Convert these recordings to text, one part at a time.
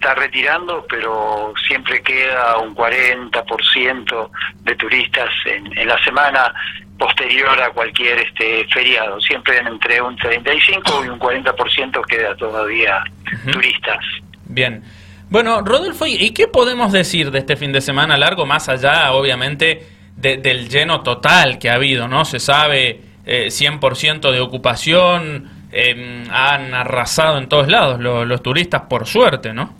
está retirando, pero siempre queda un 40% de turistas en, en la semana posterior a cualquier este feriado. Siempre entre un 35 y un 40% queda todavía turistas. Bien. Bueno, Rodolfo, ¿y qué podemos decir de este fin de semana largo, más allá, obviamente, del lleno total que ha habido, ¿no? Se sabe eh, 100% de ocupación, eh, han arrasado en todos lados los turistas, por suerte, ¿no?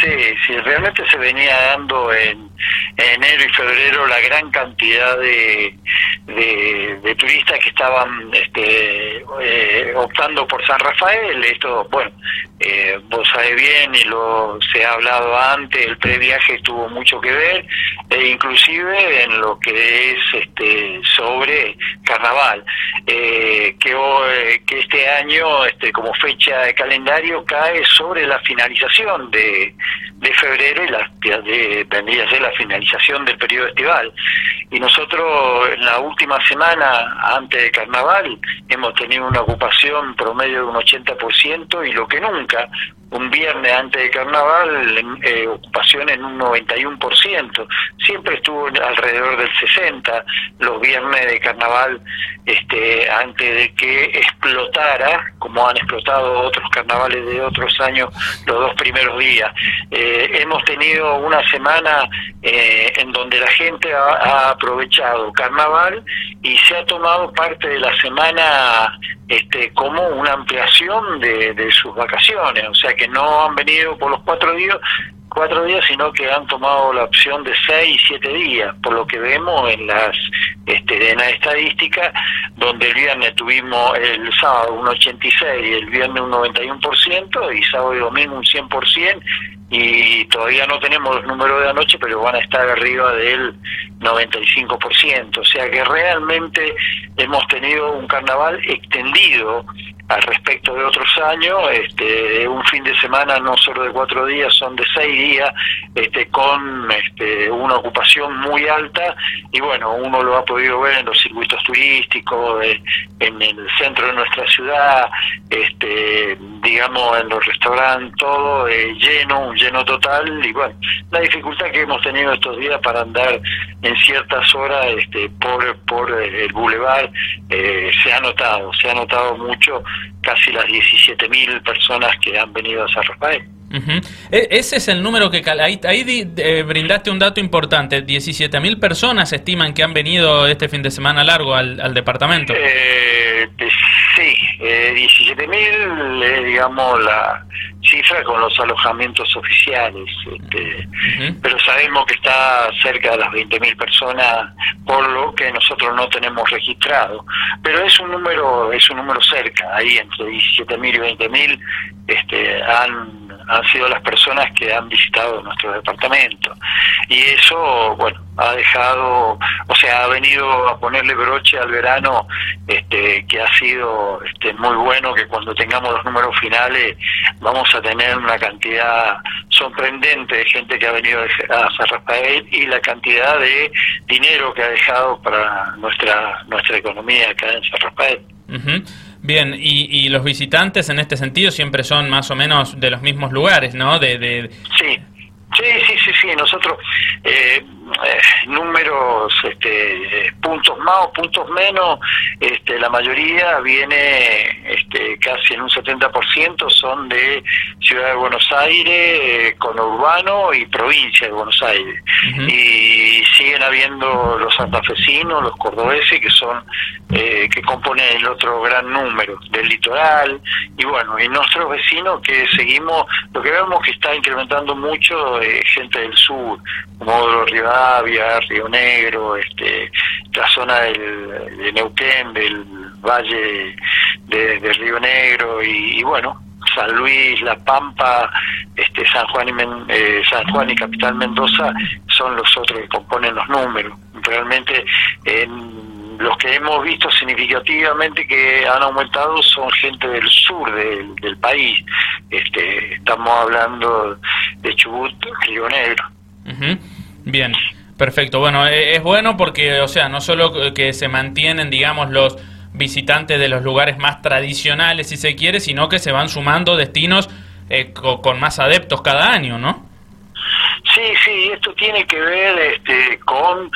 Sí, sí, realmente se venía dando en, enero y febrero la gran cantidad de, de, turistas que estaban este, eh, optando por San Rafael. Esto, bueno, eh, vos sabés bien y lo se ha hablado antes, el previaje tuvo mucho que ver, e inclusive en lo que es este sobre carnaval, eh, que, que este año este, como fecha de calendario cae sobre la finalización de, de febrero y la, de, ser la finalización del periodo estival. Y nosotros en la última semana, antes de carnaval, hemos tenido una ocupación promedio de un 80% y lo que nunca, un viernes antes de carnaval, eh, ocupación en un 91%. Siempre estuvo alrededor del 60% los viernes de carnaval este, antes de que explotara, como han explotado otros carnavales de otros años, los dos primeros días. Eh, hemos tenido una semana eh, en donde la gente ha, aprovechado carnaval y se ha tomado parte de la semana este, como una ampliación de, de sus vacaciones, o sea que no han venido por los cuatro días, cuatro días, sino que han tomado la opción de seis siete días, por lo que vemos en las este, en la estadística, donde el viernes tuvimos el sábado un 86 y el viernes un 91% y sábado y domingo un 100% y todavía no tenemos los números de anoche, pero van a estar arriba del 95%. O sea que realmente hemos tenido un carnaval extendido al respecto de otros años, este, un fin de semana no solo de cuatro días, son de seis días, este, con este, una ocupación muy alta y bueno, uno lo ha podido ver en los circuitos turísticos, eh, en el centro de nuestra ciudad, este, digamos en los restaurantes, todo eh, lleno, lleno total y bueno, la dificultad que hemos tenido estos días para andar en ciertas horas este, por, por el bulevar eh, se ha notado, se ha notado mucho casi las 17.000 personas que han venido a San Rafael. E, ese es el número que... Ahí, ahí eh, brindaste un dato importante. 17.000 personas estiman que han venido este fin de semana largo al, al departamento. Eh, eh, 17.000 es, digamos, la cifra con los alojamientos oficiales. Este, Pero sabemos que está cerca de las 20.000 personas, por lo que nosotros no tenemos registrado. Pero es un número es un número cerca, ahí entre 17.000 y 20.000 este, han han sido las personas que han visitado nuestro departamento. Y eso, bueno, ha dejado, o sea, ha venido a ponerle broche al verano, este, que ha sido este, muy bueno, que cuando tengamos los números finales vamos a tener una cantidad sorprendente de gente que ha venido a San Rafael y la cantidad de dinero que ha dejado para nuestra, nuestra economía acá en San Rafael. Bien, y, los visitantes en este sentido siempre son más o menos de los mismos lugares, ¿no? De, de... Sí, sí, sí, sí, sí. Nosotros eh, eh, números, este, puntos más o puntos menos, este, la mayoría viene este, casi en un 70% son de Ciudad de Buenos Aires, con eh, conurbano y provincia de Buenos Aires. Y siguen habiendo los santafesinos, los cordobeses, que son eh, que componen el otro gran número del litoral. Y bueno, y nuestros vecinos que seguimos, lo que vemos que está incrementando mucho gente del sur, como Rivadavia, Río Negro, este, la zona del, de Neuquén, del valle de, Río Negro y, bueno, San Luis, La Pampa, este, San Juan y eh, San Juan y Capital Mendoza son los otros que componen los números. Realmente en los que hemos visto significativamente que han aumentado son gente del sur del, país. Este, estamos hablando de Chubut, Río Negro. Bien, perfecto. Bueno, e, es bueno porque, o sea, no solo que se mantienen, digamos, los visitantes de los lugares más tradicionales, si se quiere, sino que se van sumando destinos eh, con, más adeptos cada año, ¿no? Sí, sí, esto tiene que ver este, con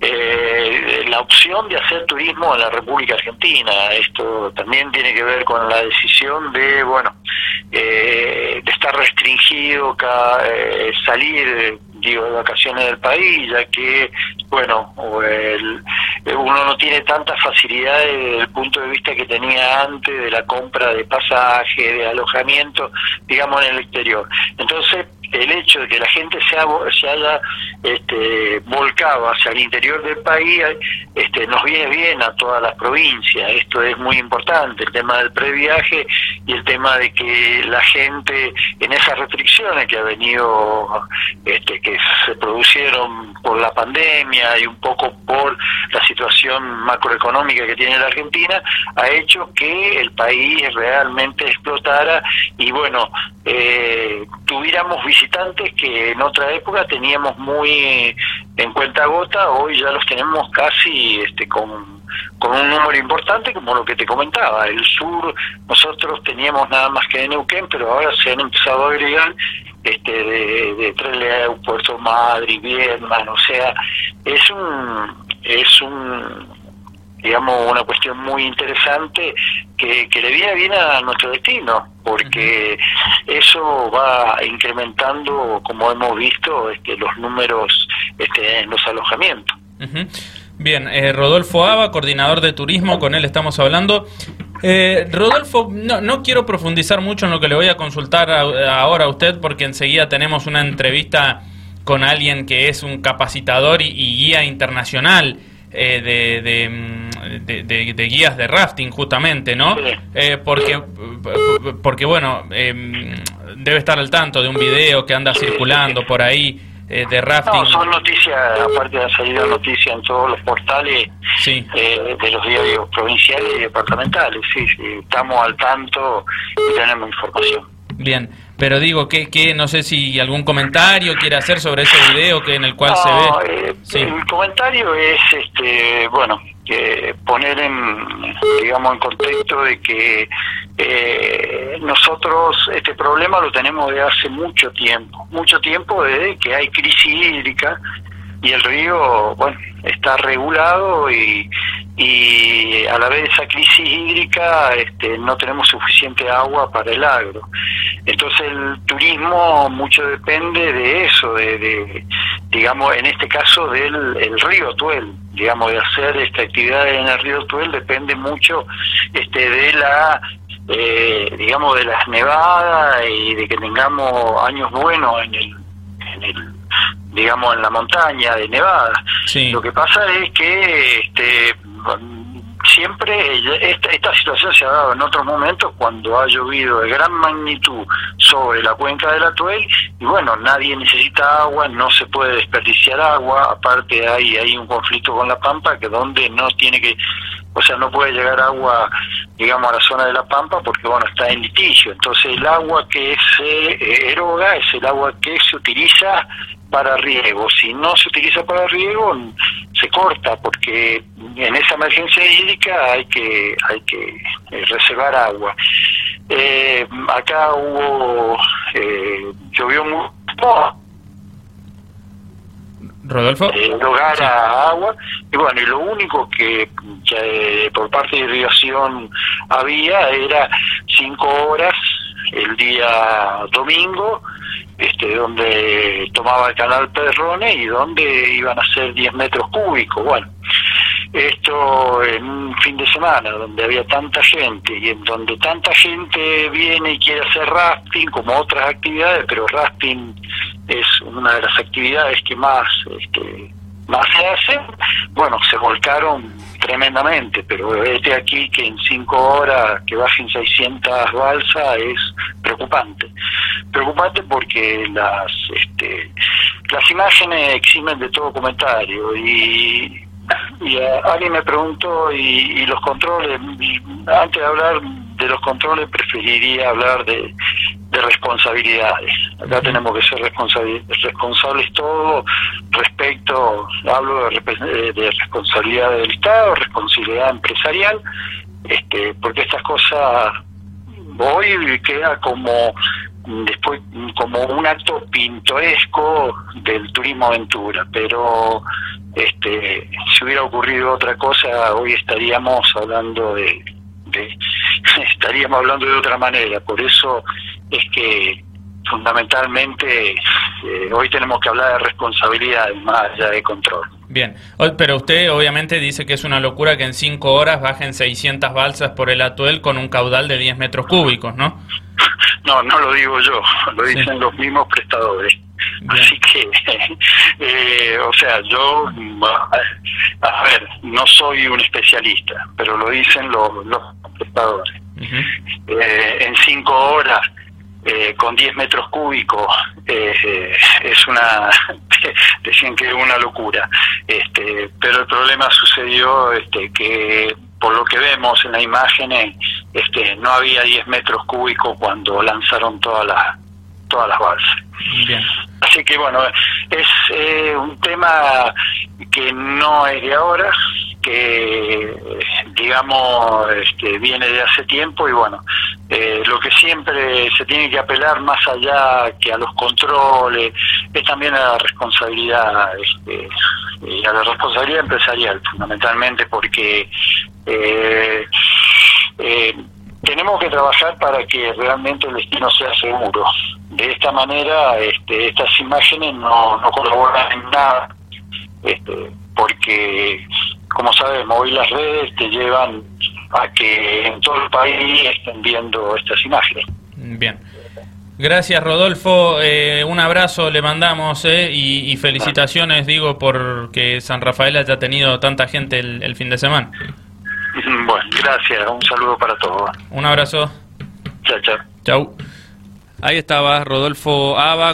eh, la opción de hacer turismo en la República Argentina. Esto también tiene que ver con la decisión de, bueno, eh, de estar restringido, eh, salir digo, de vacaciones del país, ya que, bueno, el, uno no tiene tantas facilidades desde el punto de vista que tenía antes de la compra de pasaje, de alojamiento, digamos, en el exterior. Entonces, el hecho de que la gente se, se haya este, volcado hacia el interior del país este, nos viene bien a todas las provincias. Esto es muy importante, el tema del previaje y el tema de que la gente en esas restricciones que ha venido, este, que se producieron por la pandemia y un poco por la situación macroeconómica que tiene la Argentina, ha hecho que el país realmente explotara y bueno, eh, tuviéramos visitantes que en otra época teníamos muy en cuenta gota, hoy ya los tenemos casi este, con, con un número importante, como lo que te comentaba. El sur, nosotros teníamos nada más que de Neuquén, pero ahora se han empezado a agregar este, de, de Trelew, Puerto Madrid, Vietnam, o sea, es un, es un digamos, una cuestión muy interesante que, que le viene bien a nuestro destino, porque eso va incrementando, como hemos visto, este, los números este, en los alojamientos. Bien, eh, Rodolfo Ava, coordinador de turismo, con él estamos hablando. Eh, Rodolfo, no, no, quiero profundizar mucho en lo que le voy a consultar ahora a usted, porque enseguida tenemos una entrevista con alguien que es un capacitador y guía internacional eh, mm, de, de, guías de rafting justamente, ¿no? Eh, porque, porque, bueno, em, debe estar al tanto de un video que anda circulando por ahí eh, de rafting. son noticias, aparte de salir noticias en todos los portales de los diarios provinciales y departamentales, sí, sí, estamos al tanto y tenemos información. Bien. Pero digo, que, que no sé si algún comentario quiere hacer sobre ese video que en el cual se ve. Eh, el comentario es, este, bueno, que poner en, digamos, en contexto de que eh, nosotros este problema lo tenemos de hace mucho tiempo, mucho tiempo desde que hay crisis hídrica y el río, bueno, está regulado y, y a la vez de esa crisis hídrica este, no tenemos suficiente agua para el agro. Entonces el turismo mucho depende de eso, de, digamos, en este caso del el río Tuel, digamos, de hacer esta actividad en el río Tuel depende mucho este, de la eh, digamos de las nevadas y de que tengamos años buenos en el digamos, en la montaña de Nevada. Lo que pasa es que este, siempre esta, esta situación se ha dado en otros momentos cuando ha llovido de gran magnitud sobre la cuenca del Atuel y bueno, nadie necesita agua, no se puede desperdiciar agua, aparte hay, hay un conflicto con la Pampa que donde no tiene que, o sea, no puede llegar agua, digamos, a la zona de la Pampa porque bueno, está en litigio, entonces el agua que se eh, eroga es el agua que se utiliza para riego. Si no se utiliza para riego, se corta porque en esa emergencia hídrica hay que hay que eh, reservar agua. Eh, acá hubo eh, llovió mucho. Rodolfo. Eh, lugar a agua y bueno y lo único que, por parte de irrigación había era cinco horas el día domingo este, donde tomaba el canal Perrone y donde iban a ser 10 metros cúbicos. Bueno, esto en un fin de semana donde había tanta gente y en donde tanta gente viene y quiere hacer rafting como otras actividades, pero rafting es una de las actividades que más este, más se hacen, bueno, se volcaron tremendamente, pero este aquí que en cinco horas que bajen 600 balsas es preocupante. Preocupante porque las este, las imágenes eximen de todo comentario y, y alguien me preguntó y, los controles, antes de hablar de los controles preferiría hablar de, de responsabilidades. Acá tenemos que ser responsables, responsables todos respecto, hablo de, de, responsabilidad del Estado, responsabilidad empresarial, este, porque estas cosas hoy queda como después como un acto pintoresco del turismo aventura, pero este, si hubiera ocurrido otra cosa, hoy estaríamos hablando de, estaríamos hablando de otra manera. Por eso es que fundamentalmente eh, hoy tenemos que hablar de responsabilidad más allá de control. Bien, pero usted obviamente dice que es una locura que en cinco horas bajen 600 balsas por el Atuel con un caudal de 10 metros cúbicos, ¿no? No, no lo digo yo, lo dicen los mismos prestadores. Así que, eh, o sea, yo, a ver, no soy un especialista, pero lo dicen los, prestadores. Eh, en cinco horas, eh, con 10 metros cúbicos, es una, decían que es una locura. Este, pero el problema sucedió este, que por lo que vemos en las imágenes, este, no había 10 metros cúbicos cuando lanzaron todas las todas las balsas. Así que bueno, es eh, un tema que no es de ahora, que digamos este, viene de hace tiempo y bueno, eh, lo que siempre se tiene que apelar más allá que a los controles es también a la responsabilidad este, y a la responsabilidad empresarial fundamentalmente porque eh, eh, tenemos que trabajar para que realmente el destino sea seguro. De esta manera, este, estas imágenes no, no colaboran en nada, este, porque, como sabemos, hoy las redes te llevan a que en todo el país estén viendo estas imágenes. Bien. Gracias, Rodolfo. Eh, un abrazo le mandamos eh, y, felicitaciones, digo, porque San Rafael haya tenido tanta gente el fin de semana. Bueno, gracias. Un saludo para todos. Un abrazo. Chao, chao. Chau. Ahí estaba Rodolfo Ava.